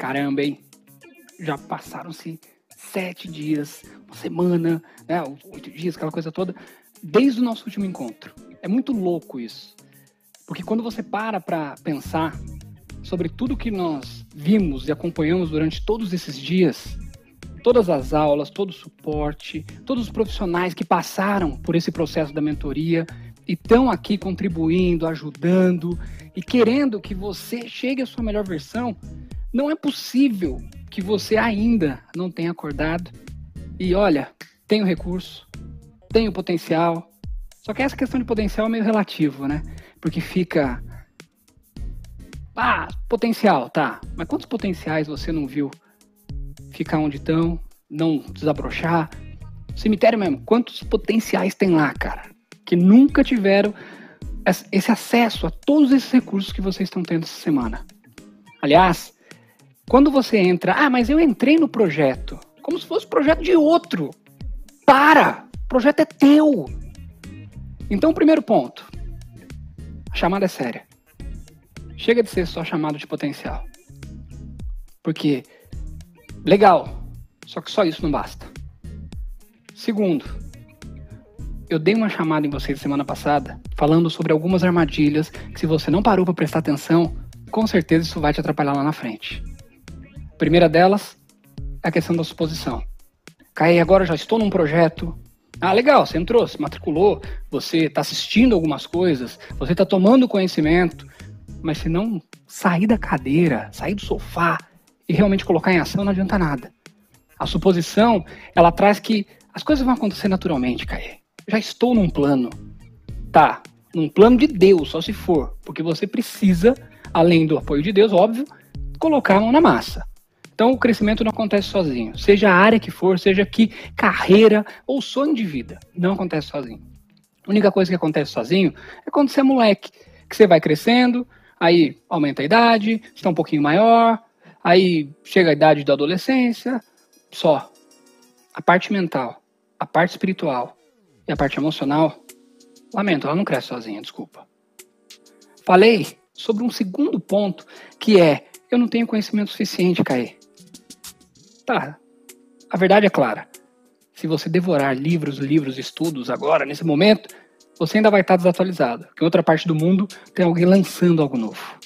Caramba, hein? Já passaram-se sete dias, uma semana, né? Oito dias, aquela coisa toda, desde o nosso último encontro. É muito louco isso. Porque quando você para para pensar sobre tudo que nós vimos e acompanhamos durante todos esses dias, todas as aulas, todo o suporte, todos os profissionais que passaram por esse processo da mentoria e estão aqui contribuindo, ajudando e querendo que você chegue à sua melhor versão, não é possível que você ainda não tenha acordado e olha, tem o recurso, tem o potencial. Só que essa questão de potencial é meio relativo, né? Porque fica ah, potencial, tá. Mas quantos potenciais você não viu ficar onde estão, não desabrochar? Cemitério mesmo, quantos potenciais tem lá, cara? Que nunca tiveram esse acesso a todos esses recursos que vocês estão tendo essa semana. Aliás, quando você entra, ah, mas eu entrei no projeto, como se fosse projeto de outro. Para! O projeto é teu. Então, primeiro ponto. A chamada é séria. Chega de ser só chamado de potencial. Porque, legal, só que só isso não basta. Segundo, eu dei uma chamada em vocês semana passada falando sobre algumas armadilhas que se você não parou para prestar atenção, com certeza isso vai te atrapalhar lá na frente. Primeira delas é a questão da suposição. Caí, agora já estou num projeto. Ah, legal, você entrou, se matriculou, você está assistindo algumas coisas, você está tomando conhecimento, mas se não sair da cadeira, sair do sofá e realmente colocar em ação, não adianta nada. A suposição, ela traz que as coisas vão acontecer naturalmente, Caê. Já estou num plano. Tá, num plano de Deus, só se for, porque você precisa, além do apoio de Deus, óbvio, colocar a mão na massa. Então o crescimento não acontece sozinho. Seja a área que for, seja que carreira ou sonho de vida, não acontece sozinho. A única coisa que acontece sozinho é quando você é moleque, que você vai crescendo, aí aumenta a idade, está um pouquinho maior, aí chega a idade da adolescência, só. A parte mental, a parte espiritual e a parte emocional, lamento, ela não cresce sozinha, desculpa. Falei sobre um segundo ponto, que é, eu não tenho conhecimento suficiente, Caê. Tá, a verdade é clara. Se você devorar livros, livros, estudos agora, nesse momento, você ainda vai estar desatualizado. Porque em outra parte do mundo tem alguém lançando algo novo.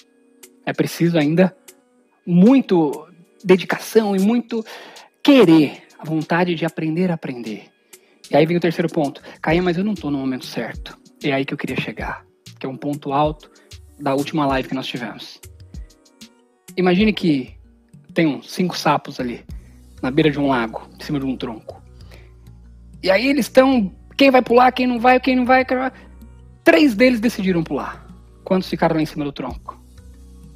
É preciso ainda muito dedicação e muito querer, a vontade de aprender a aprender. E aí vem o terceiro ponto. Caia, mas eu não estou no momento certo. É aí que eu queria chegar, que é um ponto alto da última live que nós tivemos. Imagine que tem uns cinco sapos ali, na beira de um lago, em cima de um tronco. E aí eles estão quem vai pular, quem não vai, quem não vai. Três deles decidiram pular. Quantos ficaram lá em cima do tronco?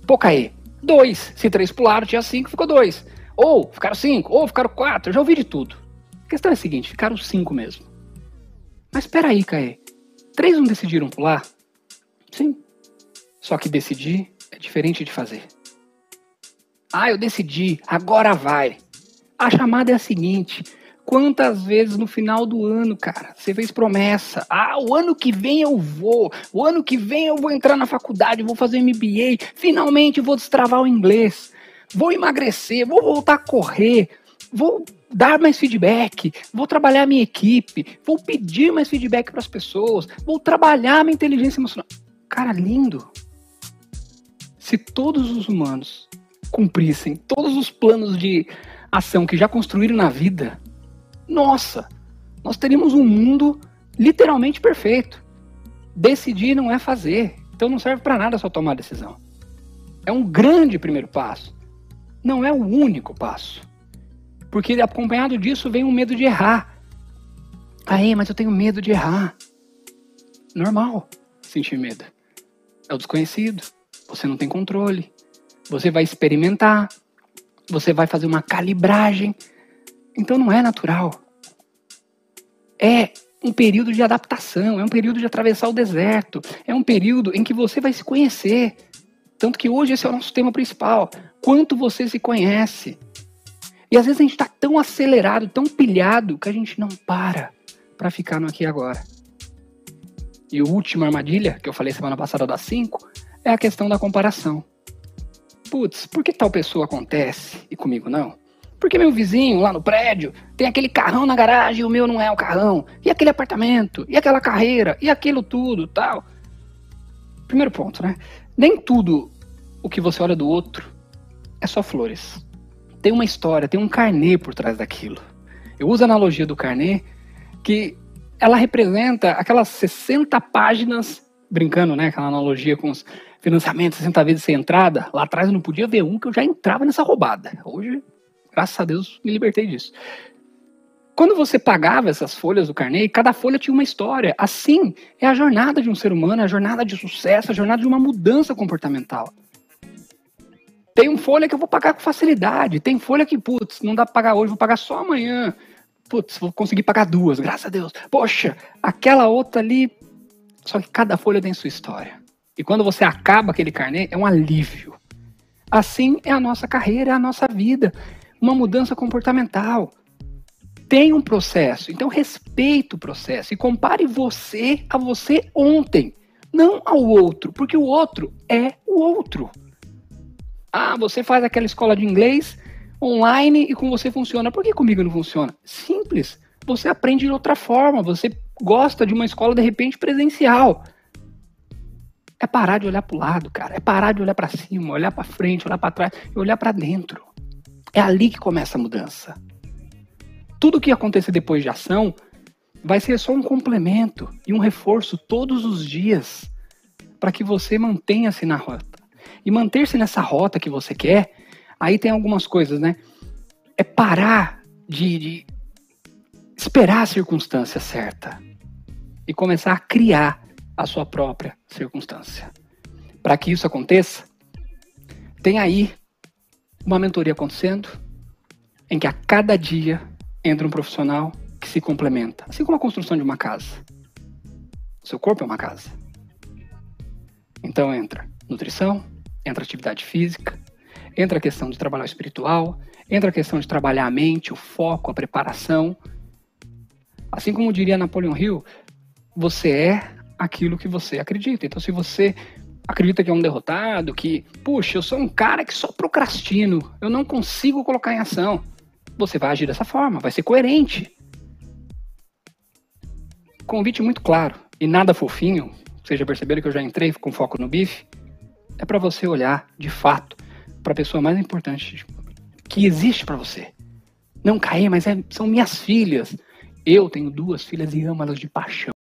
Pouca aí. Dois. Se três pularam, tinha cinco, ficou dois. Ou ficaram cinco, ou ficaram quatro. Eu já ouvi de tudo. A questão é a seguinte: ficaram cinco mesmo. Mas espera aí, Caê. Três não decidiram pular? Sim. Só que decidir é diferente de fazer. Ah, eu decidi, agora vai. A chamada é a seguinte: Quantas vezes no final do ano, cara, você fez promessa? Ah, o ano que vem eu vou. O ano que vem eu vou entrar na faculdade, vou fazer MBA. Finalmente vou destravar o inglês. Vou emagrecer, vou voltar a correr. Vou dar mais feedback, vou trabalhar minha equipe, vou pedir mais feedback para as pessoas, vou trabalhar minha inteligência emocional. Cara, lindo. Se todos os humanos cumprissem todos os planos de ação que já construíram na vida, nossa, nós teríamos um mundo literalmente perfeito. Decidir não é fazer. Então não serve para nada só tomar decisão. É um grande primeiro passo. Não é o único passo. Porque acompanhado disso vem um medo de errar. Aí, mas eu tenho medo de errar. Normal sentir medo. É o desconhecido. Você não tem controle. Você vai experimentar. Você vai fazer uma calibragem então não é natural. É um período de adaptação, é um período de atravessar o deserto, é um período em que você vai se conhecer. Tanto que hoje esse é o nosso tema principal. Quanto você se conhece. E às vezes a gente está tão acelerado, tão pilhado, que a gente não para para ficar no aqui e agora. E a última armadilha, que eu falei semana passada das cinco, é a questão da comparação. Putz, por que tal pessoa acontece e comigo não? Porque meu vizinho lá no prédio tem aquele carrão na garagem e o meu não é o carrão. E aquele apartamento, e aquela carreira, e aquilo tudo, tal. Primeiro ponto, né? Nem tudo o que você olha do outro é só flores. Tem uma história, tem um carnê por trás daquilo. Eu uso a analogia do carnê que ela representa aquelas 60 páginas, brincando, né? Aquela analogia com os financiamentos, 60 vezes sem entrada. Lá atrás eu não podia ver um que eu já entrava nessa roubada. Hoje Graças a Deus me libertei disso. Quando você pagava essas folhas do carnê, cada folha tinha uma história. Assim é a jornada de um ser humano, é a jornada de sucesso, a jornada de uma mudança comportamental. Tem uma folha que eu vou pagar com facilidade. Tem folha que, putz, não dá para pagar hoje, vou pagar só amanhã. Putz, vou conseguir pagar duas, graças a Deus. Poxa, aquela outra ali. Só que cada folha tem sua história. E quando você acaba aquele carnê, é um alívio. Assim é a nossa carreira, é a nossa vida uma mudança comportamental. Tem um processo, então respeite o processo e compare você a você ontem, não ao outro, porque o outro é o outro. Ah, você faz aquela escola de inglês online e com você funciona. Por que comigo não funciona? Simples. Você aprende de outra forma, você gosta de uma escola de repente presencial. É parar de olhar para o lado, cara. É parar de olhar para cima, olhar para frente, olhar para trás e olhar para dentro. É ali que começa a mudança. Tudo que acontecer depois de ação vai ser só um complemento e um reforço todos os dias para que você mantenha-se na rota. E manter-se nessa rota que você quer, aí tem algumas coisas, né? É parar de, de esperar a circunstância certa e começar a criar a sua própria circunstância. Para que isso aconteça, tem aí uma mentoria acontecendo em que a cada dia entra um profissional que se complementa, assim como a construção de uma casa. Seu corpo é uma casa. Então entra nutrição, entra atividade física, entra a questão de trabalhar espiritual, entra a questão de trabalhar a mente, o foco, a preparação. Assim como diria Napoleon Hill, você é aquilo que você acredita. Então, se você acredita que é um derrotado, que, puxa, eu sou um cara que só procrastino, eu não consigo colocar em ação. Você vai agir dessa forma, vai ser coerente. Convite muito claro e nada fofinho, vocês já perceberam que eu já entrei com foco no bife, é para você olhar de fato para a pessoa mais importante que existe para você. Não cair, mas é, são minhas filhas. Eu tenho duas filhas e amo elas de paixão.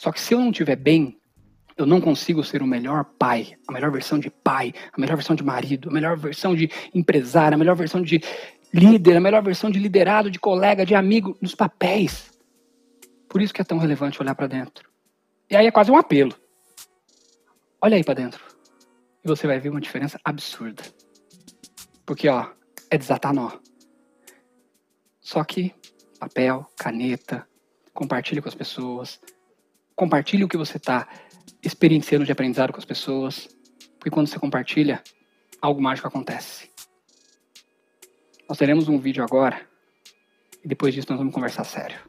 Só que se eu não estiver bem eu não consigo ser o melhor pai, a melhor versão de pai, a melhor versão de marido, a melhor versão de empresário, a melhor versão de líder, a melhor versão de liderado, de colega, de amigo, nos papéis. Por isso que é tão relevante olhar para dentro. E aí é quase um apelo. Olha aí para dentro. E você vai ver uma diferença absurda. Porque, ó, é desatar nó. Só que papel, caneta, compartilhe com as pessoas. Compartilhe o que você está experienciando de aprendizado com as pessoas, porque quando você compartilha, algo mágico acontece. Nós teremos um vídeo agora e depois disso nós vamos conversar sério.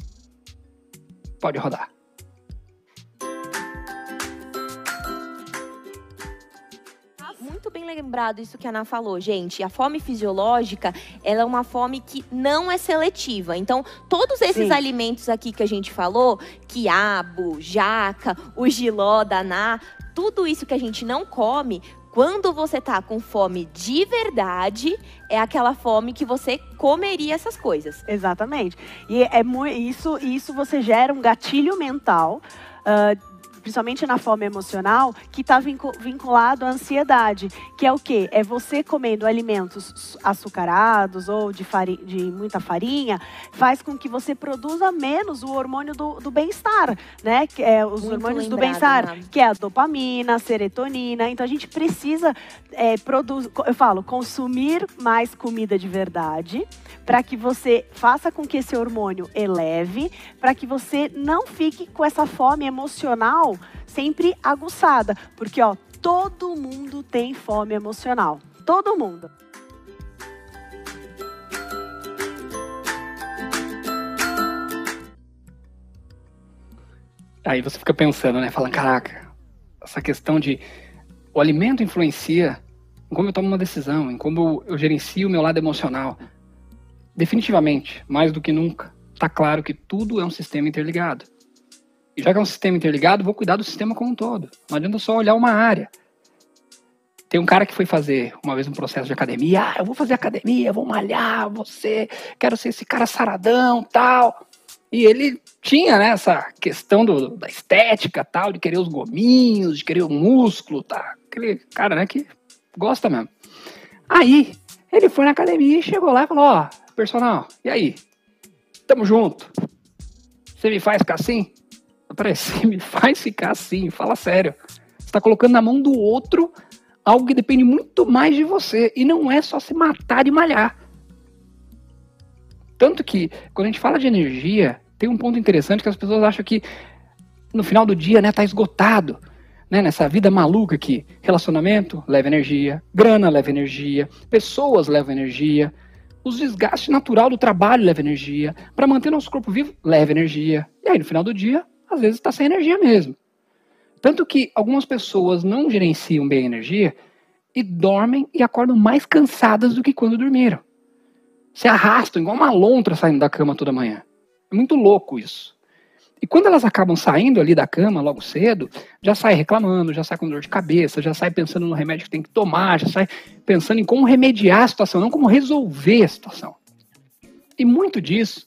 Pode rodar. Lembrado isso que a Ana falou, gente. A fome fisiológica, ela é uma fome que não é seletiva. Então, todos esses Sim. alimentos aqui que a gente falou, quiabo, jaca, o giló, daná, tudo isso que a gente não come, quando você tá com fome de verdade, é aquela fome que você comeria essas coisas. Exatamente. E é isso, isso você gera um gatilho mental. Uh, principalmente na fome emocional, que está vinculado à ansiedade, que é o quê? É você comendo alimentos açucarados ou de, de muita farinha, faz com que você produza menos o hormônio do, do bem-estar, né? Que é os Muito hormônios lembrado, do bem-estar, que é a dopamina, a serotonina. Então a gente precisa é, produzir, eu falo, consumir mais comida de verdade, para que você faça com que esse hormônio eleve, para que você não fique com essa fome emocional sempre aguçada, porque ó, todo mundo tem fome emocional. Todo mundo. Aí você fica pensando, né? Falando, caraca, essa questão de o alimento influencia em como eu tomo uma decisão, em como eu gerencio o meu lado emocional. Definitivamente, mais do que nunca, está claro que tudo é um sistema interligado. E já que é um sistema interligado, vou cuidar do sistema como um todo. Não adianta só olhar uma área. Tem um cara que foi fazer uma vez um processo de academia. Ah, eu vou fazer academia, vou malhar, você, quero ser esse cara saradão, tal. E ele tinha né, essa questão do, da estética, tal, de querer os gominhos, de querer o músculo, tá? Aquele cara, né, que gosta mesmo. Aí, ele foi na academia e chegou lá e falou: Ó, personal, e aí? Tamo junto. Você me faz ficar assim? Peraí, você me faz ficar assim, fala sério. Você tá colocando na mão do outro algo que depende muito mais de você. E não é só se matar e malhar. Tanto que, quando a gente fala de energia, tem um ponto interessante que as pessoas acham que no final do dia, né, tá esgotado. Né, nessa vida maluca aqui, relacionamento leva energia, grana leva energia, pessoas levam energia, os desgastes natural do trabalho leva energia, para manter nosso corpo vivo leva energia. E aí no final do dia, às vezes está sem energia mesmo. Tanto que algumas pessoas não gerenciam bem a energia e dormem e acordam mais cansadas do que quando dormiram. Se arrastam igual uma lontra saindo da cama toda manhã. É muito louco isso. E quando elas acabam saindo ali da cama logo cedo, já sai reclamando, já sai com dor de cabeça, já sai pensando no remédio que tem que tomar, já sai pensando em como remediar a situação, não como resolver a situação. E muito disso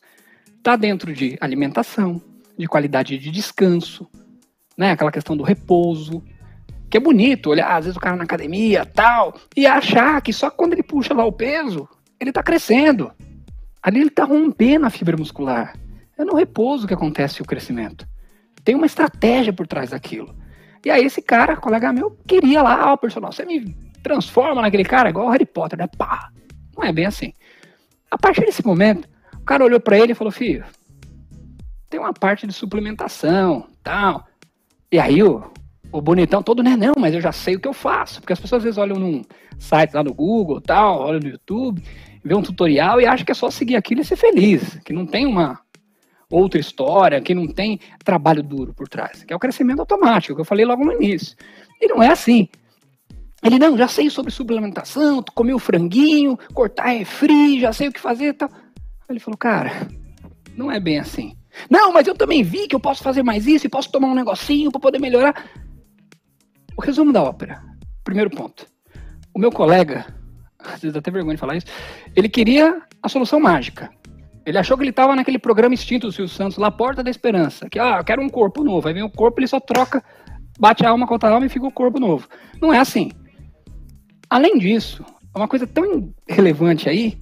está dentro de alimentação, de qualidade de descanso, né? Aquela questão do repouso, que é bonito olhar às vezes o cara na academia, tal, e achar que só quando ele puxa lá o peso, ele está crescendo. Ali ele está rompendo a fibra muscular. É no repouso que acontece o crescimento. Tem uma estratégia por trás daquilo. E aí esse cara, colega meu, queria lá, ó, oh, personal, você me transforma naquele cara igual o Harry Potter, né? Pá! Não é bem assim. A partir desse momento, o cara olhou para ele e falou, filho, tem uma parte de suplementação, tal. E aí o, o bonitão todo, né? Não, mas eu já sei o que eu faço. Porque as pessoas às vezes olham num site lá no Google, tal, olham no YouTube, vê um tutorial e acham que é só seguir aquilo e ser feliz. Que não tem uma outra história, que não tem trabalho duro por trás, que é o crescimento automático, que eu falei logo no início. E não é assim. Ele, não, já sei sobre suplementação, comi o franguinho, cortar refri, já sei o que fazer e tal. Ele falou, cara, não é bem assim. Não, mas eu também vi que eu posso fazer mais isso e posso tomar um negocinho para poder melhorar. O resumo da ópera. Primeiro ponto. O meu colega, às vezes até vergonha de falar isso, ele queria a solução mágica. Ele achou que ele estava naquele programa extinto do Silvio Santos, lá Porta da Esperança, que, ah, eu quero um corpo novo. Aí vem o corpo, ele só troca, bate a alma contra a alma e fica o corpo novo. Não é assim. Além disso, uma coisa tão relevante aí,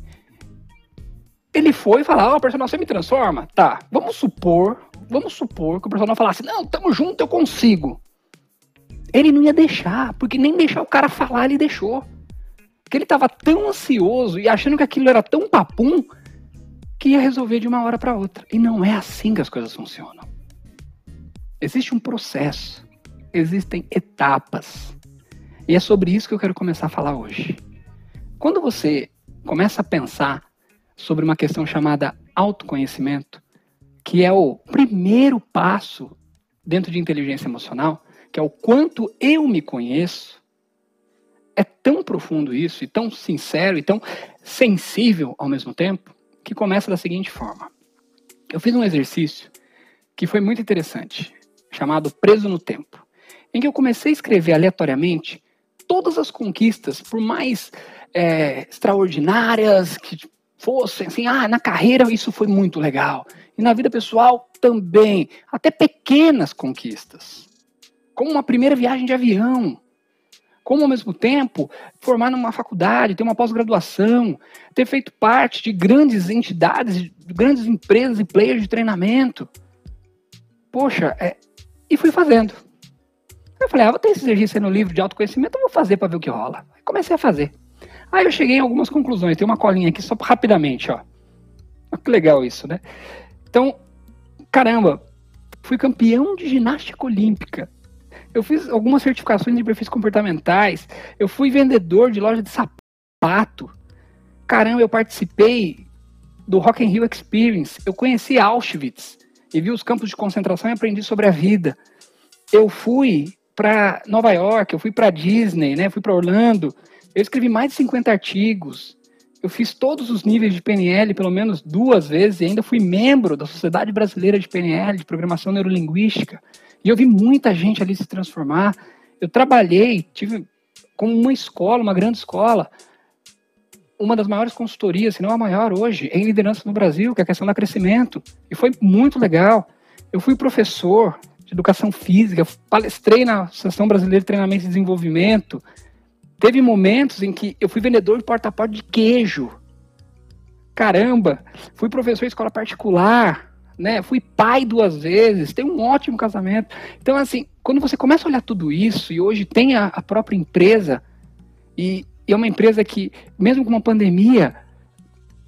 ele foi falou, ó, oh, personal, você me transforma? Tá, vamos supor, vamos supor que o personal falasse, não, tamo junto, eu consigo. Ele não ia deixar, porque nem deixar o cara falar ele deixou. Porque ele tava tão ansioso e achando que aquilo era tão papum, que ia resolver de uma hora para outra. E não é assim que as coisas funcionam. Existe um processo, existem etapas. E é sobre isso que eu quero começar a falar hoje. Quando você começa a pensar sobre uma questão chamada autoconhecimento, que é o primeiro passo dentro de inteligência emocional, que é o quanto eu me conheço, é tão profundo isso, e tão sincero, e tão sensível ao mesmo tempo, que começa da seguinte forma. Eu fiz um exercício que foi muito interessante, chamado Preso no Tempo, em que eu comecei a escrever aleatoriamente todas as conquistas, por mais é, extraordinárias que fossem, assim, ah, na carreira isso foi muito legal, e na vida pessoal também, até pequenas conquistas, como uma primeira viagem de avião, como ao mesmo tempo formar numa faculdade, ter uma pós-graduação, ter feito parte de grandes entidades, de grandes empresas e players de treinamento. Poxa, é... e fui fazendo. Eu falei, ah, vou ter esse exercício no livro de autoconhecimento, eu vou fazer para ver o que rola. comecei a fazer. Aí eu cheguei em algumas conclusões. Tem uma colinha aqui só rapidamente, ó. Olha que legal isso, né? Então, caramba, fui campeão de ginástica olímpica. Eu fiz algumas certificações de perfis comportamentais. Eu fui vendedor de loja de sapato. Caramba, eu participei do Rock in Rio Experience. Eu conheci Auschwitz e vi os campos de concentração e aprendi sobre a vida. Eu fui para Nova York, eu fui para Disney, né? Fui para Orlando. Eu escrevi mais de 50 artigos. Eu fiz todos os níveis de PNL pelo menos duas vezes e ainda fui membro da Sociedade Brasileira de PNL, de Programação Neurolinguística. E eu vi muita gente ali se transformar. Eu trabalhei, tive como uma escola, uma grande escola, uma das maiores consultorias, se não a maior hoje, em liderança no Brasil, que é a questão do crescimento. E foi muito legal. Eu fui professor de educação física, palestrei na Associação Brasileira de Treinamento e Desenvolvimento, Teve momentos em que eu fui vendedor de porta-a-porta de queijo. Caramba, fui professor de escola particular, né? Fui pai duas vezes, tenho um ótimo casamento. Então, assim, quando você começa a olhar tudo isso e hoje tem a, a própria empresa e, e é uma empresa que, mesmo com uma pandemia,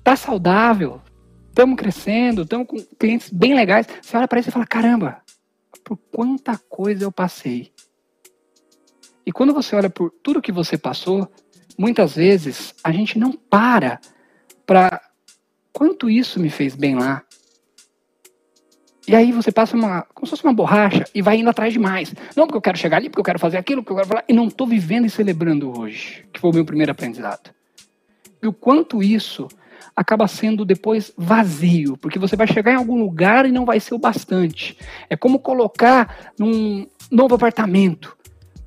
tá saudável, estamos crescendo, estamos com clientes bem legais. Você olha para isso e fala: caramba, por quanta coisa eu passei. E quando você olha por tudo que você passou, muitas vezes a gente não para para quanto isso me fez bem lá. E aí você passa uma, como se fosse uma borracha e vai indo atrás de mais. Não porque eu quero chegar ali, porque eu quero fazer aquilo, porque eu quero falar. E não estou vivendo e celebrando hoje, que foi o meu primeiro aprendizado. E o quanto isso acaba sendo depois vazio, porque você vai chegar em algum lugar e não vai ser o bastante. É como colocar num novo apartamento.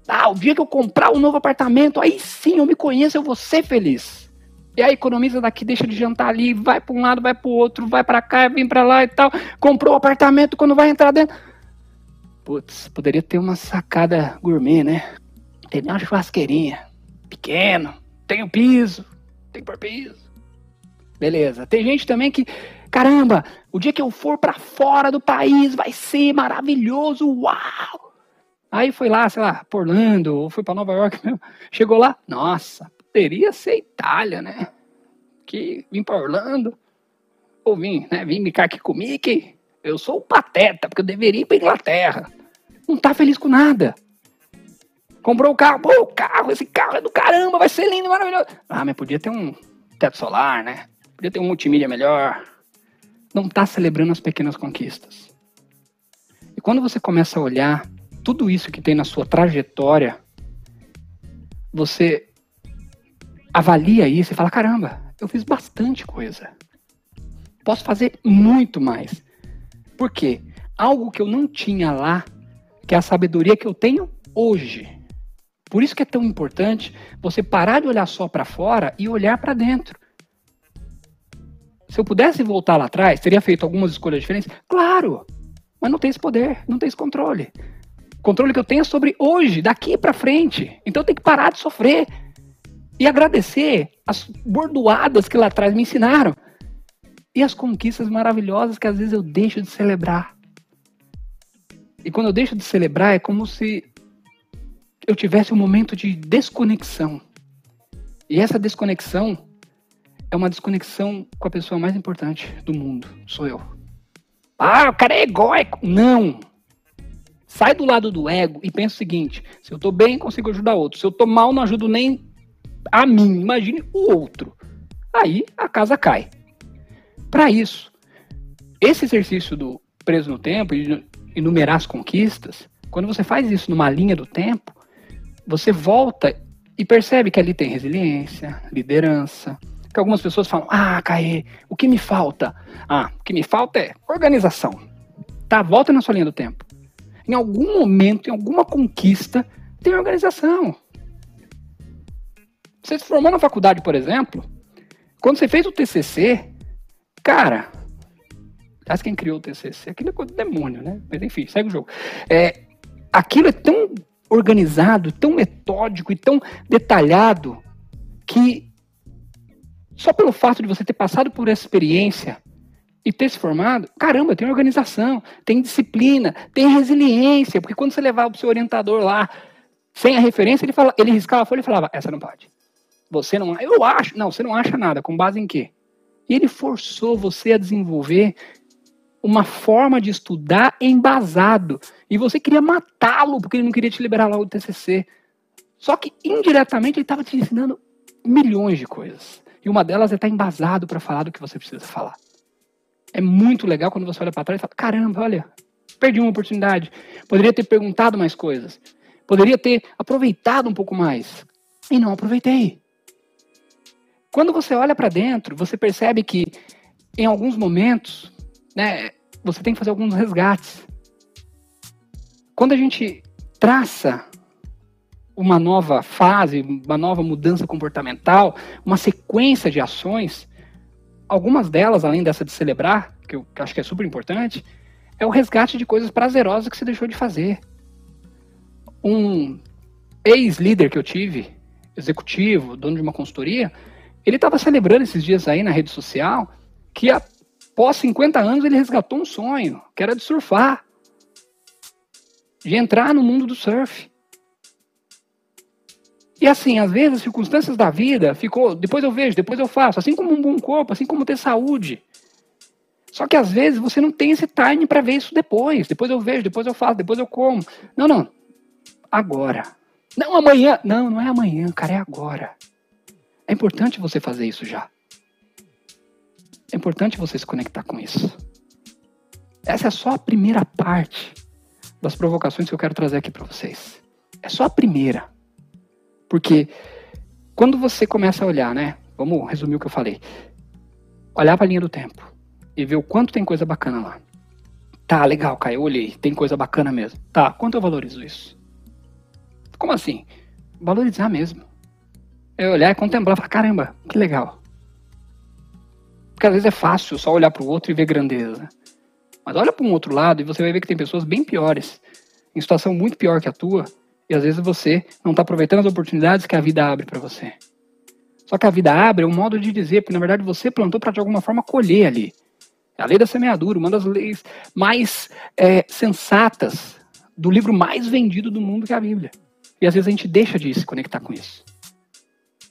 Ah, o dia que eu comprar um novo apartamento, aí sim eu me conheço, eu vou ser feliz. E aí economiza daqui, deixa de jantar ali, vai para um lado, vai para o outro, vai para cá, vem para lá e tal. Comprou o apartamento, quando vai entrar dentro. Putz, poderia ter uma sacada gourmet, né? Tem uma churrasqueirinha, pequeno, tem o piso, tem por piso. Beleza. Tem gente também que, caramba, o dia que eu for para fora do país vai ser maravilhoso, uau! Aí foi lá, sei lá, por Orlando, ou foi para Nova York mesmo. Chegou lá, nossa, poderia ser Itália, né? Que vim para Orlando, ou vim, né? Vim ficar aqui com o Mickey. Eu sou o pateta, porque eu deveria ir para Inglaterra. Não tá feliz com nada. Comprou o carro, pô, o carro, esse carro é do caramba, vai ser lindo, maravilhoso. Ah, mas podia ter um teto solar, né? Podia ter um multimídia melhor. Não tá celebrando as pequenas conquistas. E quando você começa a olhar tudo isso que tem na sua trajetória, você avalia isso e fala: caramba, eu fiz bastante coisa. Posso fazer muito mais. Por quê? Algo que eu não tinha lá, que é a sabedoria que eu tenho hoje. Por isso que é tão importante você parar de olhar só para fora e olhar para dentro. Se eu pudesse voltar lá atrás, teria feito algumas escolhas diferentes? Claro! Mas não tem esse poder, não tem esse controle controle que eu tenho é sobre hoje, daqui para frente. Então eu tenho que parar de sofrer e agradecer as bordoadas que lá atrás me ensinaram e as conquistas maravilhosas que às vezes eu deixo de celebrar. E quando eu deixo de celebrar, é como se eu tivesse um momento de desconexão. E essa desconexão é uma desconexão com a pessoa mais importante do mundo, sou eu. Ah, o cara é egóico. Não, Sai do lado do ego e pensa o seguinte: se eu tô bem, consigo ajudar outro. Se eu tô mal, não ajudo nem a mim. Imagine o outro. Aí a casa cai. Para isso, esse exercício do preso no tempo e enumerar as conquistas, quando você faz isso numa linha do tempo, você volta e percebe que ali tem resiliência, liderança. Que algumas pessoas falam: Ah, Caê, o que me falta? Ah, o que me falta é organização. Tá, volta na sua linha do tempo em algum momento, em alguma conquista, tem organização. Você se formou na faculdade, por exemplo, quando você fez o TCC, cara, aliás, quem criou o TCC? Aquilo é coisa do demônio, né? Mas enfim, segue o jogo. É, aquilo é tão organizado, tão metódico e tão detalhado que só pelo fato de você ter passado por essa experiência, e ter se formado, caramba, tem organização, tem disciplina, tem resiliência, porque quando você levava o seu orientador lá sem a referência, ele, fala, ele riscava a folha e falava, essa não pode. Você não, eu acho, não, você não acha nada, com base em quê? Ele forçou você a desenvolver uma forma de estudar embasado. E você queria matá-lo porque ele não queria te liberar logo do TCC. Só que indiretamente ele estava te ensinando milhões de coisas. E uma delas é estar embasado para falar do que você precisa falar. É muito legal quando você olha para trás e fala: caramba, olha, perdi uma oportunidade. Poderia ter perguntado mais coisas. Poderia ter aproveitado um pouco mais. E não aproveitei. Quando você olha para dentro, você percebe que em alguns momentos, né, você tem que fazer alguns resgates. Quando a gente traça uma nova fase, uma nova mudança comportamental, uma sequência de ações, algumas delas, além dessa de celebrar, que eu acho que é super importante, é o resgate de coisas prazerosas que você deixou de fazer. Um ex-líder que eu tive, executivo, dono de uma consultoria, ele estava celebrando esses dias aí na rede social que após 50 anos ele resgatou um sonho, que era de surfar, de entrar no mundo do surf. E assim, às vezes as circunstâncias da vida ficou, depois eu vejo, depois eu faço, assim como um bom corpo, assim como ter saúde. Só que às vezes você não tem esse time para ver isso depois. Depois eu vejo, depois eu faço, depois eu como. Não, não. Agora. Não amanhã. Não, não é amanhã, cara, é agora. É importante você fazer isso já. É importante você se conectar com isso. Essa é só a primeira parte das provocações que eu quero trazer aqui para vocês. É só a primeira. Porque quando você começa a olhar, né? Vamos resumir o que eu falei. Olhar para a linha do tempo e ver o quanto tem coisa bacana lá. Tá, legal, Caio, olhei, tem coisa bacana mesmo. Tá, quanto eu valorizo isso? Como assim? Valorizar mesmo. É olhar e contemplar, falar, caramba, que legal. Porque às vezes é fácil só olhar para o outro e ver grandeza. Mas olha para um outro lado e você vai ver que tem pessoas bem piores, em situação muito pior que a tua, e às vezes você não está aproveitando as oportunidades que a vida abre para você. Só que a vida abre é um modo de dizer, porque na verdade você plantou para de alguma forma colher ali. É a lei da semeadura, uma das leis mais é, sensatas do livro mais vendido do mundo, que é a Bíblia. E às vezes a gente deixa de se conectar com isso.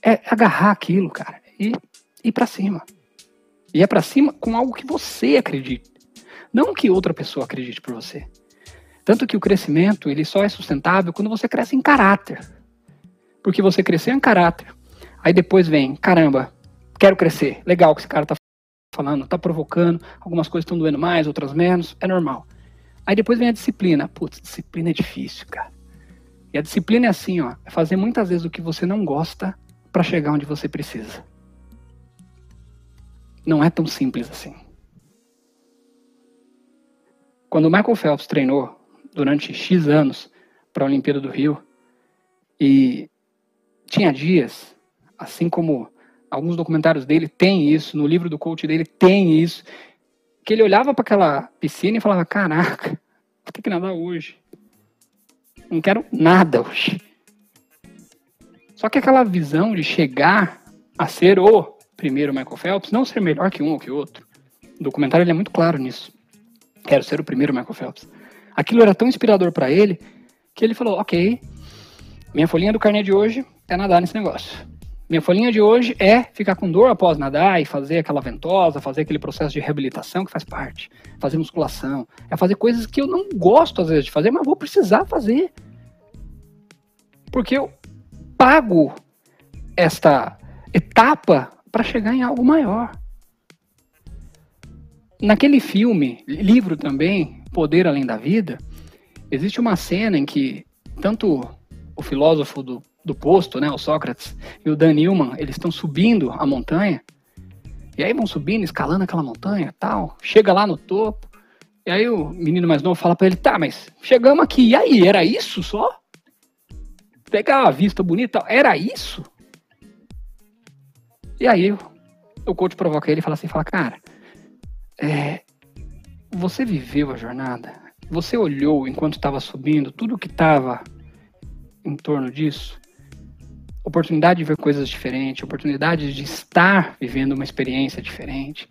É agarrar aquilo, cara, e ir para cima. E é para cima com algo que você acredite. Não que outra pessoa acredite por você. Tanto que o crescimento, ele só é sustentável quando você cresce em caráter. Porque você cresceu em caráter. Aí depois vem, caramba, quero crescer. Legal que esse cara tá falando, tá provocando, algumas coisas estão doendo mais, outras menos, é normal. Aí depois vem a disciplina. Putz, disciplina é difícil, cara. E a disciplina é assim, ó, é fazer muitas vezes o que você não gosta para chegar onde você precisa. Não é tão simples assim. Quando o Michael Phelps treinou durante X anos para a Olimpíada do Rio. E tinha dias, assim como alguns documentários dele tem isso, no livro do coach dele tem isso, que ele olhava para aquela piscina e falava: Caraca, vou ter que nadar hoje. Não quero nada hoje. Só que aquela visão de chegar a ser o primeiro Michael Phelps, não ser melhor que um ou que outro. O documentário ele é muito claro nisso. Quero ser o primeiro Michael Phelps. Aquilo era tão inspirador para ele que ele falou: Ok, minha folhinha do carnê de hoje é nadar nesse negócio. Minha folhinha de hoje é ficar com dor após nadar e fazer aquela ventosa, fazer aquele processo de reabilitação que faz parte, fazer musculação, é fazer coisas que eu não gosto às vezes de fazer, mas vou precisar fazer. Porque eu pago esta etapa para chegar em algo maior. Naquele filme, livro também, Poder Além da Vida, existe uma cena em que tanto o filósofo do, do posto, né, o Sócrates, e o Dan Newman, eles estão subindo a montanha, e aí vão subindo, escalando aquela montanha tal, chega lá no topo, e aí o menino mais novo fala para ele, tá, mas chegamos aqui, e aí, era isso só? Pegar a vista bonita, era isso? E aí o coach provoca ele e fala assim, fala, cara, é, você viveu a jornada? Você olhou enquanto estava subindo tudo que estava em torno disso? Oportunidade de ver coisas diferentes, oportunidade de estar vivendo uma experiência diferente,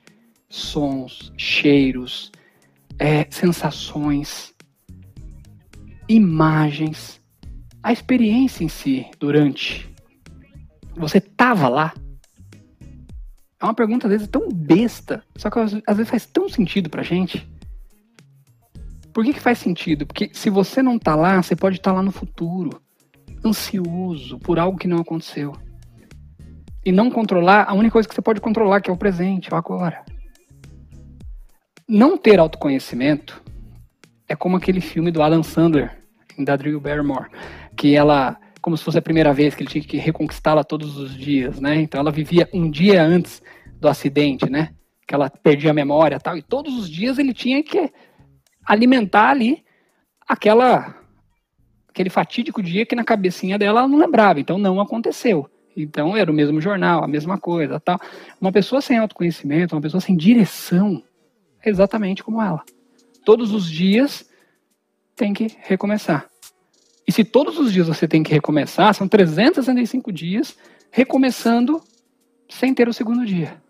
sons, cheiros, é, sensações, imagens, a experiência em si durante. Você estava lá? É uma pergunta às vezes tão besta, só que às vezes faz tão sentido pra gente. Por que, que faz sentido? Porque se você não tá lá, você pode estar tá lá no futuro, ansioso por algo que não aconteceu. E não controlar, a única coisa que você pode controlar, que é o presente, o agora. Não ter autoconhecimento é como aquele filme do Adam Sandler, da Drew Barrymore, que ela, como se fosse a primeira vez, que ele tinha que reconquistá-la todos os dias, né? Então ela vivia um dia antes do acidente, né? Que ela perdia a memória tal, e todos os dias ele tinha que alimentar ali aquela aquele fatídico dia que na cabecinha dela ela não lembrava, então não aconteceu. Então era o mesmo jornal, a mesma coisa, tal. Uma pessoa sem autoconhecimento, uma pessoa sem direção, é exatamente como ela. Todos os dias tem que recomeçar. E se todos os dias você tem que recomeçar, são 365 dias recomeçando sem ter o segundo dia.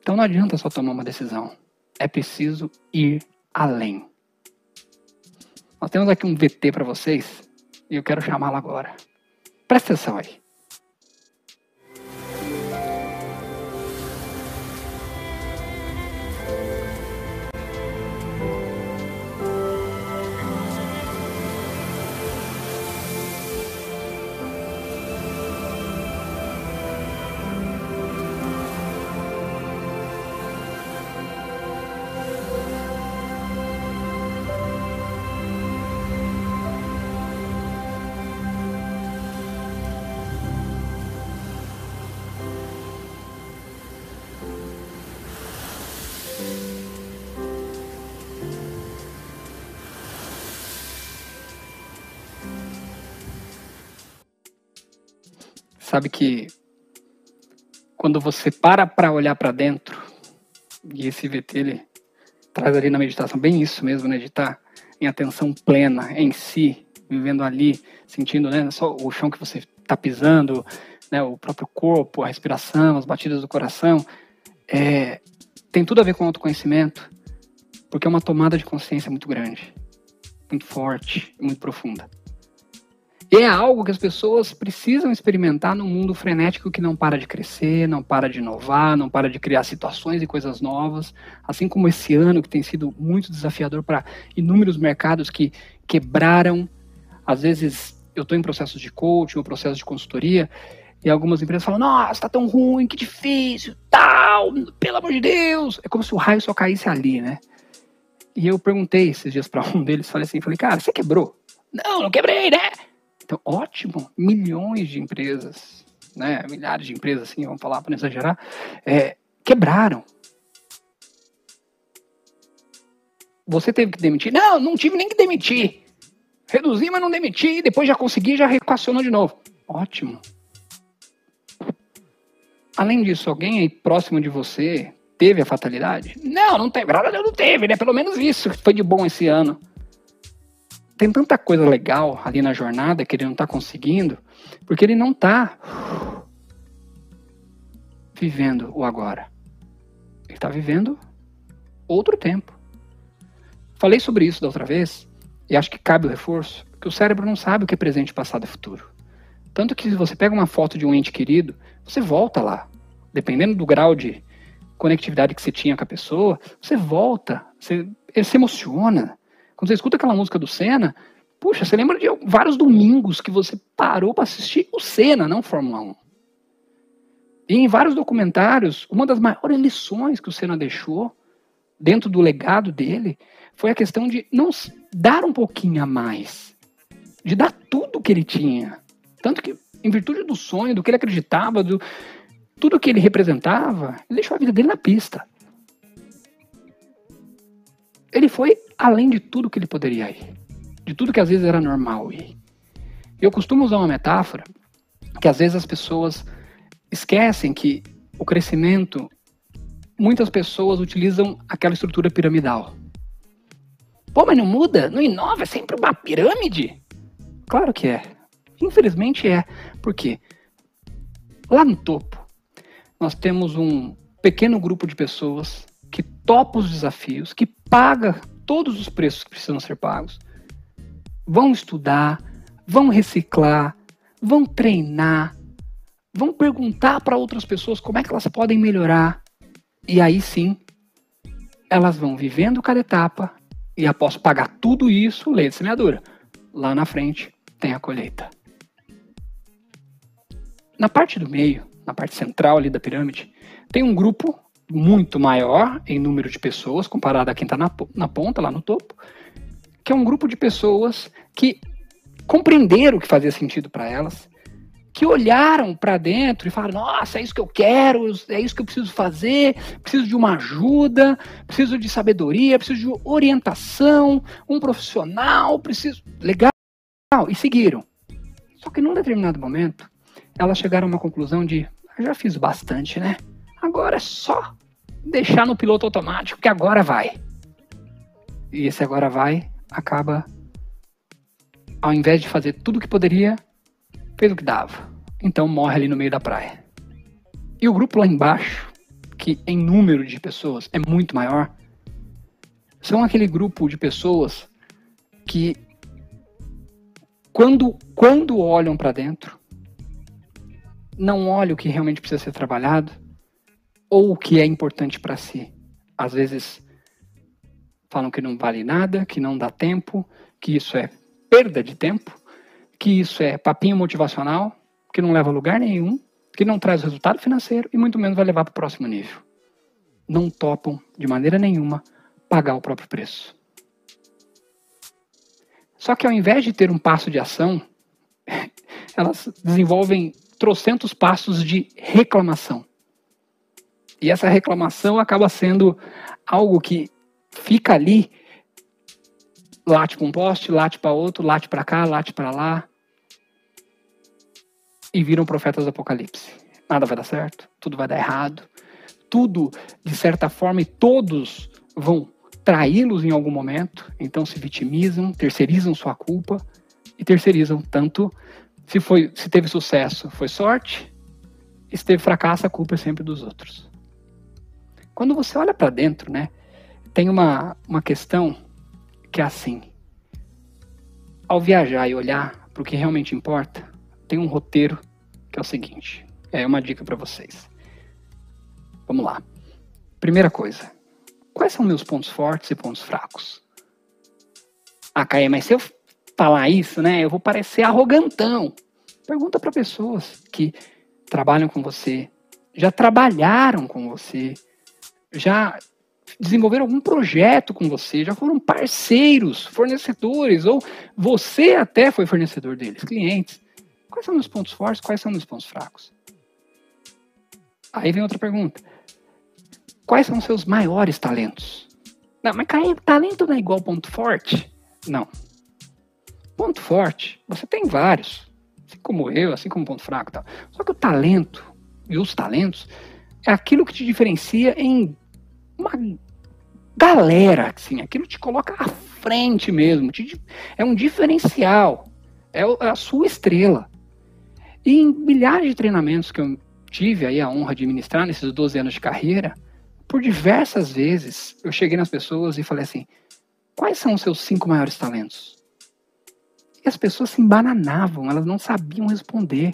Então não adianta só tomar uma decisão. É preciso ir além. Nós temos aqui um VT para vocês e eu quero chamá-lo agora. Presta atenção aí. Sabe que quando você para para olhar para dentro, e esse VT ele traz ali na meditação bem isso mesmo, né, de estar tá em atenção plena em si, vivendo ali, sentindo, né, só o chão que você está pisando, né, o próprio corpo, a respiração, as batidas do coração, é, tem tudo a ver com autoconhecimento, porque é uma tomada de consciência muito grande, muito forte, muito profunda. E é algo que as pessoas precisam experimentar num mundo frenético que não para de crescer, não para de inovar, não para de criar situações e coisas novas. Assim como esse ano, que tem sido muito desafiador para inúmeros mercados que quebraram. Às vezes eu estou em processos de coaching ou processo de consultoria e algumas empresas falam: Nossa, está tão ruim, que difícil, tal, pelo amor de Deus. É como se o raio só caísse ali, né? E eu perguntei esses dias para um deles, falei assim, falei, cara, você quebrou? Não, não quebrei, né? Então, ótimo, milhões de empresas, né, milhares de empresas, assim, vamos falar para não exagerar, é, quebraram. Você teve que demitir? Não, não tive nem que demitir. Reduzi, mas não demiti, depois já consegui, já reequacionou de novo. Ótimo. Além disso, alguém aí próximo de você teve a fatalidade? Não, não teve. Não teve, né? Pelo menos isso foi de bom esse ano tem tanta coisa legal ali na jornada que ele não está conseguindo, porque ele não está vivendo o agora. Ele está vivendo outro tempo. Falei sobre isso da outra vez, e acho que cabe o reforço, que o cérebro não sabe o que é presente, passado e futuro. Tanto que se você pega uma foto de um ente querido, você volta lá. Dependendo do grau de conectividade que você tinha com a pessoa, você volta, você, você se emociona. Quando você escuta aquela música do Senna, puxa, você lembra de vários domingos que você parou para assistir o Senna, não Fórmula 1. E em vários documentários, uma das maiores lições que o Senna deixou dentro do legado dele foi a questão de não dar um pouquinho a mais, de dar tudo que ele tinha. Tanto que, em virtude do sonho, do que ele acreditava, do tudo que ele representava, ele deixou a vida dele na pista. Ele foi além de tudo que ele poderia ir, de tudo que às vezes era normal ir. Eu costumo usar uma metáfora que às vezes as pessoas esquecem que o crescimento, muitas pessoas utilizam aquela estrutura piramidal. Pô, mas não muda? Não inova? É sempre uma pirâmide? Claro que é. Infelizmente é. Por quê? Lá no topo, nós temos um pequeno grupo de pessoas que topa os desafios, que paga todos os preços que precisam ser pagos. Vão estudar, vão reciclar, vão treinar, vão perguntar para outras pessoas como é que elas podem melhorar. E aí sim, elas vão vivendo cada etapa e após pagar tudo isso, lei de semeadura. Lá na frente tem a colheita. Na parte do meio, na parte central ali da pirâmide, tem um grupo muito maior em número de pessoas, comparado a quem está na, na ponta, lá no topo, que é um grupo de pessoas que compreenderam o que fazia sentido para elas, que olharam para dentro e falaram: Nossa, é isso que eu quero, é isso que eu preciso fazer, preciso de uma ajuda, preciso de sabedoria, preciso de orientação, um profissional, preciso. Legal. E seguiram. Só que num determinado momento, elas chegaram a uma conclusão de: Já fiz bastante, né? Agora é só deixar no piloto automático, que agora vai. E esse agora vai acaba, ao invés de fazer tudo o que poderia, fez o que dava. Então morre ali no meio da praia. E o grupo lá embaixo, que em número de pessoas é muito maior, são aquele grupo de pessoas que quando, quando olham para dentro, não olham o que realmente precisa ser trabalhado ou o que é importante para si. Às vezes falam que não vale nada, que não dá tempo, que isso é perda de tempo, que isso é papinho motivacional, que não leva a lugar nenhum, que não traz resultado financeiro e muito menos vai levar para o próximo nível. Não topam de maneira nenhuma pagar o próprio preço. Só que ao invés de ter um passo de ação, elas desenvolvem trocentos passos de reclamação. E essa reclamação acaba sendo algo que fica ali, late para um poste, late para outro, late para cá, late para lá, e viram profetas do Apocalipse. Nada vai dar certo, tudo vai dar errado, tudo, de certa forma, e todos vão traí-los em algum momento, então se vitimizam, terceirizam sua culpa e terceirizam tanto se foi se teve sucesso, foi sorte, e se teve fracasso, a culpa é sempre dos outros. Quando você olha para dentro, né, tem uma, uma questão que é assim. Ao viajar e olhar para o que realmente importa, tem um roteiro que é o seguinte. É uma dica para vocês. Vamos lá. Primeira coisa. Quais são meus pontos fortes e pontos fracos? Ah, Caê, mas se eu falar isso, né, eu vou parecer arrogantão. Pergunta para pessoas que trabalham com você, já trabalharam com você, já desenvolveram algum projeto com você, já foram parceiros, fornecedores, ou você até foi fornecedor deles, clientes. Quais são meus pontos fortes, quais são meus pontos fracos? Aí vem outra pergunta. Quais são os seus maiores talentos? Não, mas talento não é igual ponto forte? Não. Ponto forte, você tem vários. Assim como eu, assim como ponto fraco. Tal. Só que o talento e os talentos é aquilo que te diferencia em uma galera, assim, aquilo te coloca à frente mesmo, te, é um diferencial, é, é a sua estrela. E em milhares de treinamentos que eu tive aí a honra de ministrar nesses 12 anos de carreira, por diversas vezes eu cheguei nas pessoas e falei assim: quais são os seus cinco maiores talentos? E as pessoas se embananavam, elas não sabiam responder.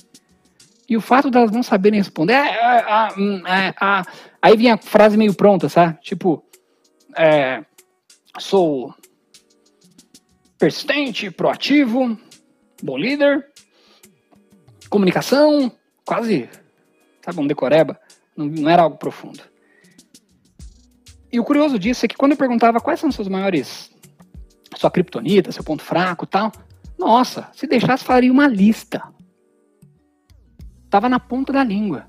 E o fato delas não saberem responder, é, é, hum, é, é, aí vinha a frase meio pronta, sabe? Tipo, é, sou persistente, proativo, bom líder, comunicação, quase, sabe, um decoreba, não, não era algo profundo. E o curioso disso é que quando eu perguntava quais são seus maiores, sua criptonita, seu ponto fraco tal, nossa, se deixasse faria uma lista. Tava na ponta da língua.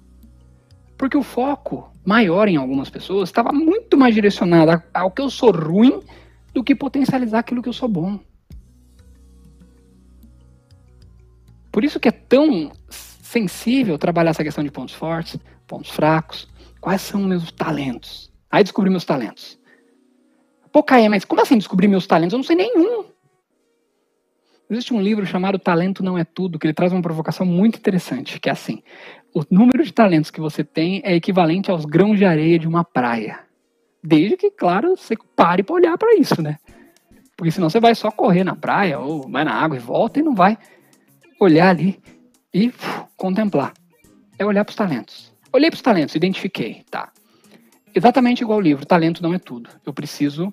Porque o foco maior em algumas pessoas estava muito mais direcionado ao que eu sou ruim do que potencializar aquilo que eu sou bom. Por isso que é tão sensível trabalhar essa questão de pontos fortes, pontos fracos, quais são meus talentos. Aí descobri meus talentos. Pô, Caia, mas como assim descobrir meus talentos? Eu não sei nenhum. Existe um livro chamado Talento Não É Tudo, que ele traz uma provocação muito interessante, que é assim, o número de talentos que você tem é equivalente aos grãos de areia de uma praia. Desde que, claro, você pare para olhar para isso, né? Porque senão você vai só correr na praia ou vai na água e volta e não vai olhar ali e uf, contemplar. É olhar para os talentos. Olhei para os talentos, identifiquei, tá. Exatamente igual o livro, talento não é tudo. Eu preciso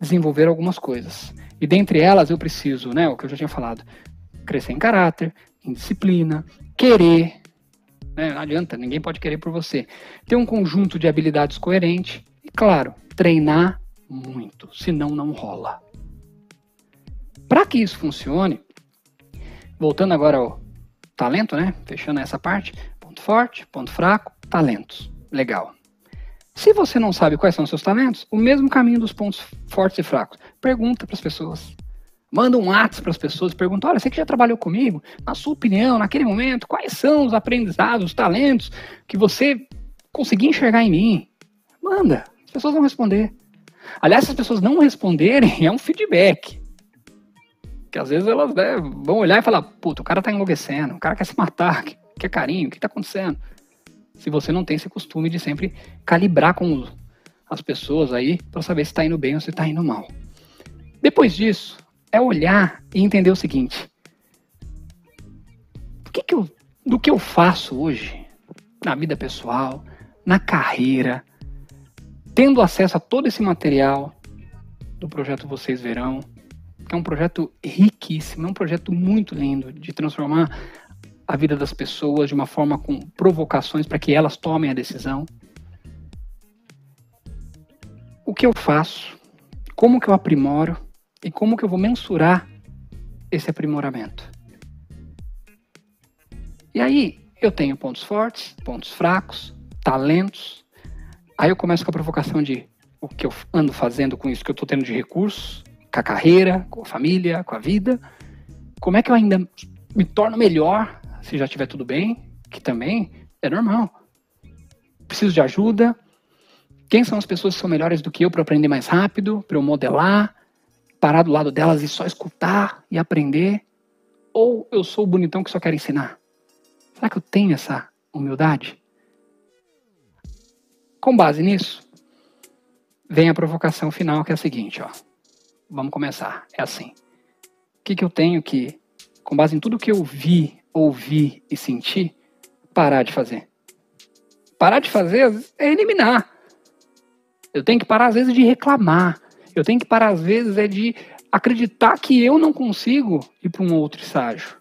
desenvolver algumas coisas. E dentre elas eu preciso, né, o que eu já tinha falado, crescer em caráter, em disciplina, querer. Né, não adianta, ninguém pode querer por você. Ter um conjunto de habilidades coerente e, claro, treinar muito, senão não rola. Para que isso funcione, voltando agora ao talento, né? Fechando essa parte. Ponto forte, ponto fraco, talentos. Legal. Se você não sabe quais são os seus talentos, o mesmo caminho dos pontos fortes e fracos. Pergunta para as pessoas. Manda um WhatsApp para as pessoas, pergunta: olha, você que já trabalhou comigo, na sua opinião, naquele momento, quais são os aprendizados, os talentos que você conseguiu enxergar em mim? Manda, as pessoas vão responder. Aliás, se as pessoas não responderem, é um feedback. Que às vezes elas né, vão olhar e falar: puta, o cara tá enlouquecendo, o cara quer se matar, quer carinho, o que tá acontecendo? Se você não tem esse costume de sempre calibrar com as pessoas aí para saber se está indo bem ou se está indo mal. Depois disso, é olhar e entender o seguinte: o que que eu, do que eu faço hoje, na vida pessoal, na carreira, tendo acesso a todo esse material do projeto Vocês Verão, que é um projeto riquíssimo, é um projeto muito lindo de transformar a vida das pessoas de uma forma com provocações para que elas tomem a decisão. O que eu faço? Como que eu aprimoro? E como que eu vou mensurar esse aprimoramento? E aí, eu tenho pontos fortes, pontos fracos, talentos. Aí eu começo com a provocação de o que eu ando fazendo com isso que eu estou tendo de recursos, com a carreira, com a família, com a vida. Como é que eu ainda me torno melhor se já estiver tudo bem? Que também é normal. Preciso de ajuda. Quem são as pessoas que são melhores do que eu para aprender mais rápido, para eu modelar? parar do lado delas e só escutar e aprender? Ou eu sou o bonitão que só quer ensinar? Será que eu tenho essa humildade? Com base nisso, vem a provocação final, que é a seguinte, ó. Vamos começar. É assim. O que, que eu tenho que, com base em tudo que eu vi, ouvi e senti, parar de fazer? Parar de fazer é eliminar. Eu tenho que parar, às vezes, de reclamar. Eu tenho que parar, às vezes, é de acreditar que eu não consigo ir para um outro estágio.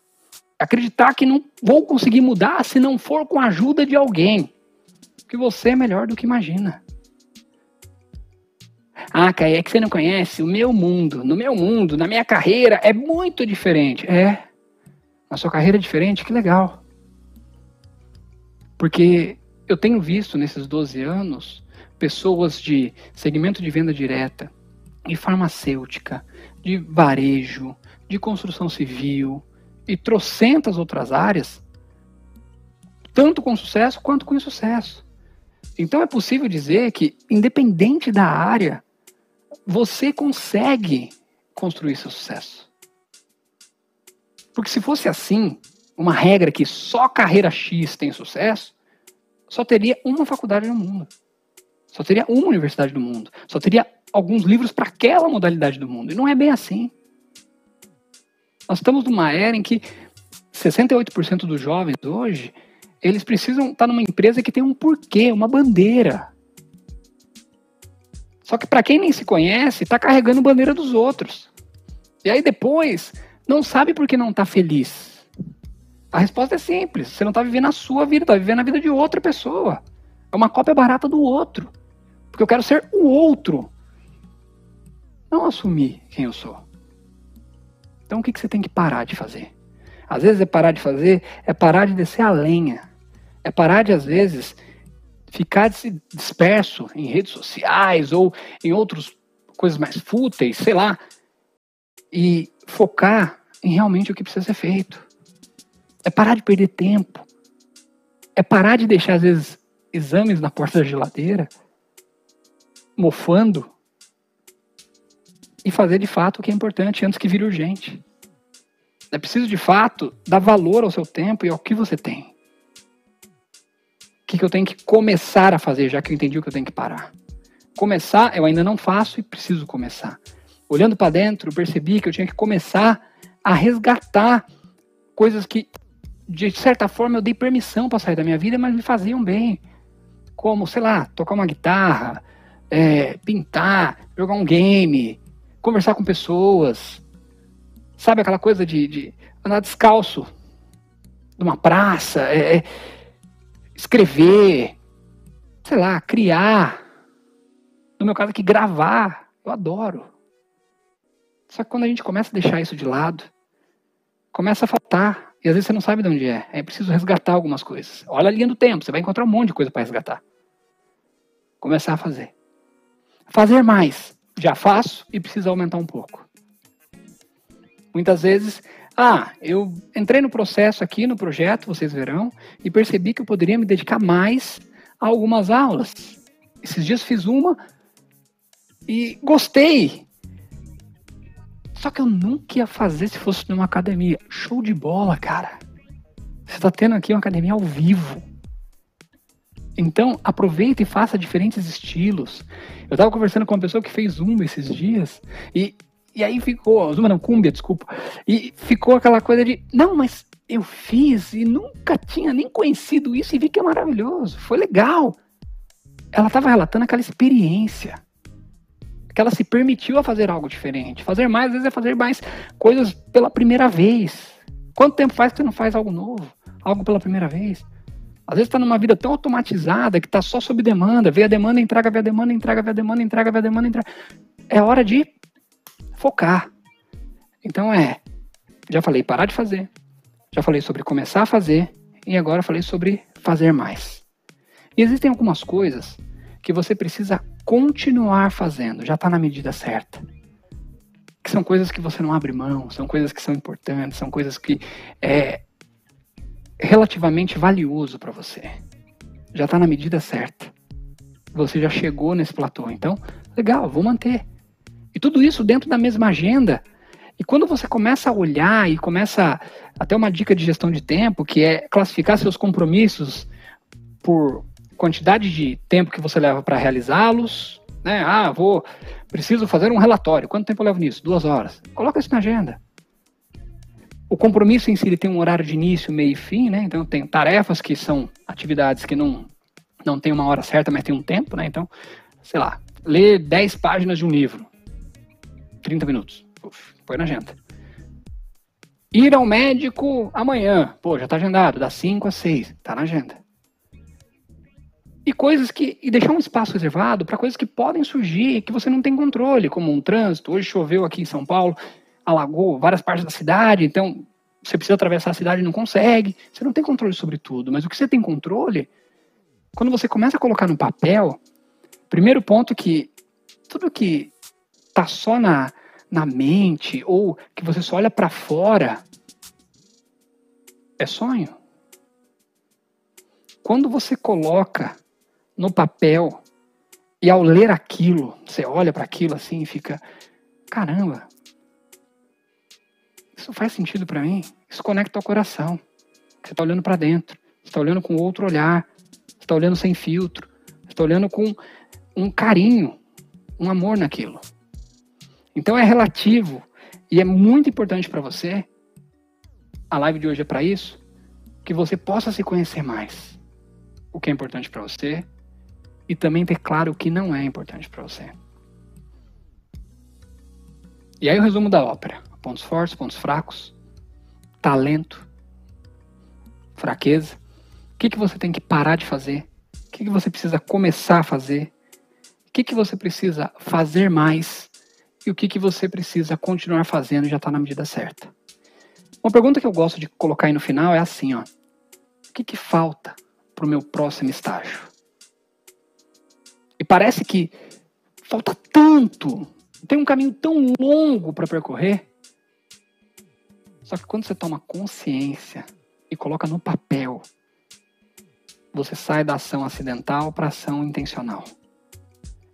Acreditar que não vou conseguir mudar se não for com a ajuda de alguém. Que você é melhor do que imagina. Ah, Caio, é que você não conhece o meu mundo. No meu mundo, na minha carreira, é muito diferente. É. Na sua carreira é diferente? Que legal. Porque eu tenho visto nesses 12 anos pessoas de segmento de venda direta, de farmacêutica, de varejo, de construção civil e trocentas outras áreas, tanto com sucesso quanto com insucesso. Então é possível dizer que, independente da área, você consegue construir seu sucesso. Porque se fosse assim, uma regra que só carreira X tem sucesso, só teria uma faculdade no mundo. Só teria uma universidade do mundo. Só teria alguns livros para aquela modalidade do mundo. E não é bem assim. Nós estamos numa era em que 68% dos jovens hoje, eles precisam estar numa empresa que tem um porquê, uma bandeira. Só que para quem nem se conhece, está carregando bandeira dos outros. E aí depois, não sabe por que não está feliz. A resposta é simples. Você não está vivendo a sua vida, está vivendo a vida de outra pessoa. É uma cópia barata do outro. Porque eu quero ser o outro. Não assumir quem eu sou. Então o que, que você tem que parar de fazer? Às vezes é parar de fazer, é parar de descer a lenha. É parar de, às vezes, ficar disperso em redes sociais ou em outras coisas mais fúteis, sei lá, e focar em realmente o que precisa ser feito. É parar de perder tempo. É parar de deixar, às vezes, exames na porta da geladeira, mofando e fazer de fato o que é importante antes que vire urgente. É preciso de fato dar valor ao seu tempo e ao que você tem. O que, que eu tenho que começar a fazer, já que eu entendi o que eu tenho que parar? Começar, eu ainda não faço e preciso começar. Olhando para dentro, percebi que eu tinha que começar a resgatar coisas que, de certa forma, eu dei permissão para sair da minha vida, mas me faziam bem. Como, sei lá, tocar uma guitarra, é, pintar, jogar um game, conversar com pessoas. Sabe aquela coisa de, de andar descalço numa praça, é, é, escrever, sei lá, criar. No meu caso aqui, gravar. Eu adoro. Só que quando a gente começa a deixar isso de lado, começa a faltar. E às vezes você não sabe de onde é. É preciso resgatar algumas coisas. Olha a linha do tempo, você vai encontrar um monte de coisa para resgatar. Começar a fazer. Fazer mais. Já faço e precisa aumentar um pouco. Muitas vezes, ah, eu entrei no processo aqui, no projeto, vocês verão, e percebi que eu poderia me dedicar mais a algumas aulas. Esses dias fiz uma e gostei. Só que eu nunca ia fazer se fosse numa academia. Show de bola, cara. Você está tendo aqui uma academia ao vivo. Então, aproveita e faça diferentes estilos. Eu estava conversando com uma pessoa que fez Zumba esses dias e, e aí ficou, Zumba não, Cumbia, desculpa. E ficou aquela coisa de, não, mas eu fiz e nunca tinha nem conhecido isso e vi que é maravilhoso, foi legal. Ela estava relatando aquela experiência que ela se permitiu a fazer algo diferente. Fazer mais, às vezes, é fazer mais coisas pela primeira vez. Quanto tempo faz que você não faz algo novo? Algo pela primeira vez? Às vezes está numa vida tão automatizada que está só sob demanda. Vê a demanda, entrega, vê a demanda, entrega, vê a demanda, entrega, vê a demanda, entrega. É hora de focar. Então é, já falei parar de fazer, já falei sobre começar a fazer e agora falei sobre fazer mais. E existem algumas coisas que você precisa continuar fazendo, já está na medida certa. Que são coisas que você não abre mão, são coisas que são importantes, são coisas que é relativamente valioso para você. Já está na medida certa. Você já chegou nesse platô, então, legal, vou manter. E tudo isso dentro da mesma agenda. E quando você começa a olhar e começa até uma dica de gestão de tempo, que é classificar seus compromissos por quantidade de tempo que você leva para realizá-los, né? Ah, vou, preciso fazer um relatório. Quanto tempo eu levo nisso? Duas horas. Coloca isso na agenda. O compromisso em si ele tem um horário de início, meio e fim, né? Então tem tarefas que são atividades que não não tem uma hora certa, mas tem um tempo, né? Então, sei lá, ler 10 páginas de um livro. 30 minutos. Uf, põe na agenda. Ir ao médico amanhã. Pô, já está agendado, das 5 às 6. Está na agenda. E coisas que. E deixar um espaço reservado para coisas que podem surgir, que você não tem controle, como um trânsito. Hoje choveu aqui em São Paulo, alagou várias partes da cidade, então você precisa atravessar a cidade e não consegue. Você não tem controle sobre tudo. Mas o que você tem controle, quando você começa a colocar no papel, primeiro ponto que tudo que tá só na, na mente ou que você só olha para fora é sonho. Quando você coloca no papel e ao ler aquilo, você olha para aquilo assim e fica, caramba, isso faz sentido para mim? Isso conecta ao coração. Você está olhando para dentro, você está olhando com outro olhar, você está olhando sem filtro, você está olhando com um carinho, um amor naquilo. Então é relativo e é muito importante para você. A live de hoje é para isso, que você possa se conhecer mais. O que é importante para você, e também ter claro o que não é importante para você. E aí o resumo da ópera: pontos fortes, pontos fracos, talento, fraqueza. O que, que você tem que parar de fazer? O que, que você precisa começar a fazer? O que, que você precisa fazer mais? E o que, que você precisa continuar fazendo já está na medida certa? Uma pergunta que eu gosto de colocar aí no final é assim, ó. O que, que falta para o meu próximo estágio? E parece que falta tanto, tem um caminho tão longo para percorrer. Só que quando você toma consciência e coloca no papel, você sai da ação acidental para ação intencional.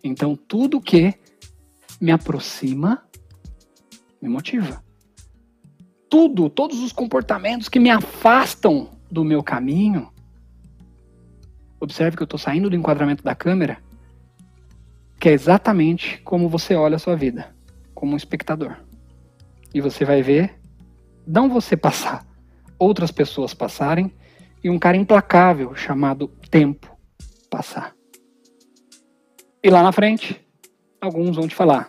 Então, tudo que me aproxima me motiva. Tudo, todos os comportamentos que me afastam do meu caminho. Observe que eu estou saindo do enquadramento da câmera que é exatamente como você olha a sua vida, como um espectador. E você vai ver, não você passar, outras pessoas passarem e um cara implacável chamado tempo passar. E lá na frente, alguns vão te falar: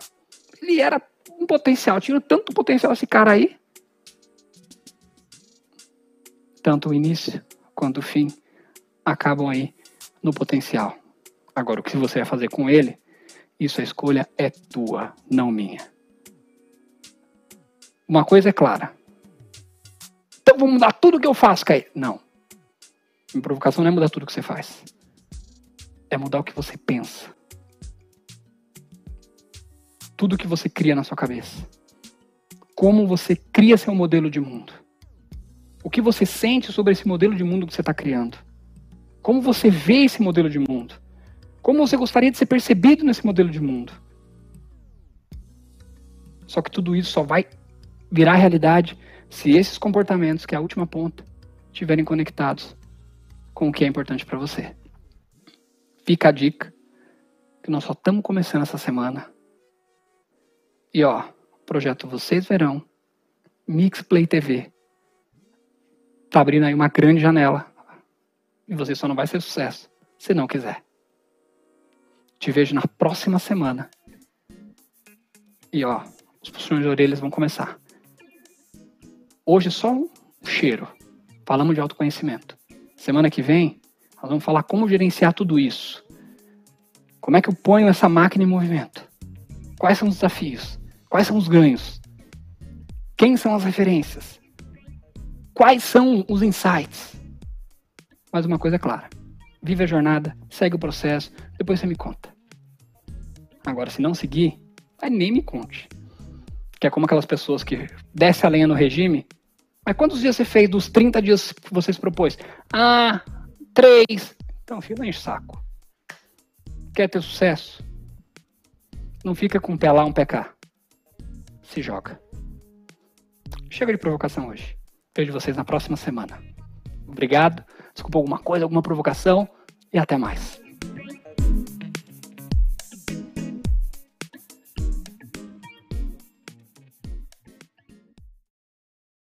ele era um potencial, tinha tanto potencial esse cara aí. Tanto o início quanto o fim acabam aí no potencial. Agora, o que você vai fazer com ele isso a escolha é tua, não minha. Uma coisa é clara: então vou mudar tudo que eu faço, Caí. Não. Minha provocação não é mudar tudo que você faz. É mudar o que você pensa. Tudo que você cria na sua cabeça. Como você cria seu modelo de mundo. O que você sente sobre esse modelo de mundo que você está criando. Como você vê esse modelo de mundo. Como você gostaria de ser percebido nesse modelo de mundo. Só que tudo isso só vai virar realidade se esses comportamentos, que é a última ponta, estiverem conectados com o que é importante para você. Fica a dica que nós só estamos começando essa semana. E ó, projeto Vocês Verão, Mix Play TV, tá abrindo aí uma grande janela. E você só não vai ser sucesso se não quiser. Te vejo na próxima semana. E ó, os puxões de orelhas vão começar. Hoje é só um cheiro. Falamos de autoconhecimento. Semana que vem, nós vamos falar como gerenciar tudo isso. Como é que eu ponho essa máquina em movimento? Quais são os desafios? Quais são os ganhos? Quem são as referências? Quais são os insights? Mas uma coisa é clara: vive a jornada, segue o processo, depois você me conta. Agora, se não seguir, aí nem me conte. Que é como aquelas pessoas que desce a lenha no regime. Mas quantos dias você fez dos 30 dias que você se propôs? Ah, três. Então, filho, enche saco. Quer ter sucesso? Não fica com um pé lá, um pé cá. Se joga. Chega de provocação hoje. Vejo vocês na próxima semana. Obrigado. Desculpa alguma coisa, alguma provocação. E até mais.